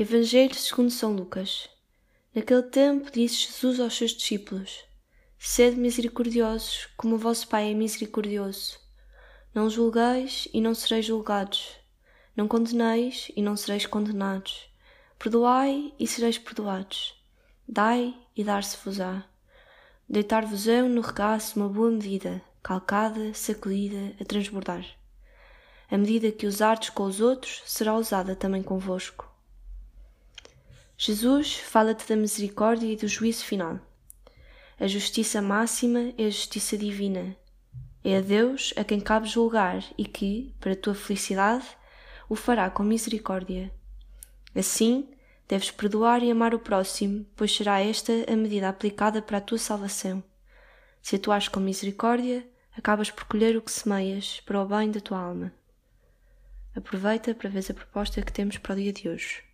Evangelho segundo São Lucas. Naquele tempo disse Jesus aos seus discípulos: Sede misericordiosos, como o vosso Pai é misericordioso. Não julgueis e não sereis julgados. Não condeneis e não sereis condenados. Perdoai e sereis perdoados. Dai e dar-se-vos-á. Deitar-vos-ão no regaço uma boa medida, calcada, sacudida, a transbordar. A medida que usardes com os outros será usada também convosco. Jesus fala-te da misericórdia e do juízo final. A justiça máxima é a justiça divina. É a Deus a quem cabe julgar e que, para a tua felicidade, o fará com misericórdia. Assim, deves perdoar e amar o próximo, pois será esta a medida aplicada para a tua salvação. Se atuares com misericórdia, acabas por colher o que semeias para o bem da tua alma. Aproveita para ver a proposta que temos para o dia de hoje.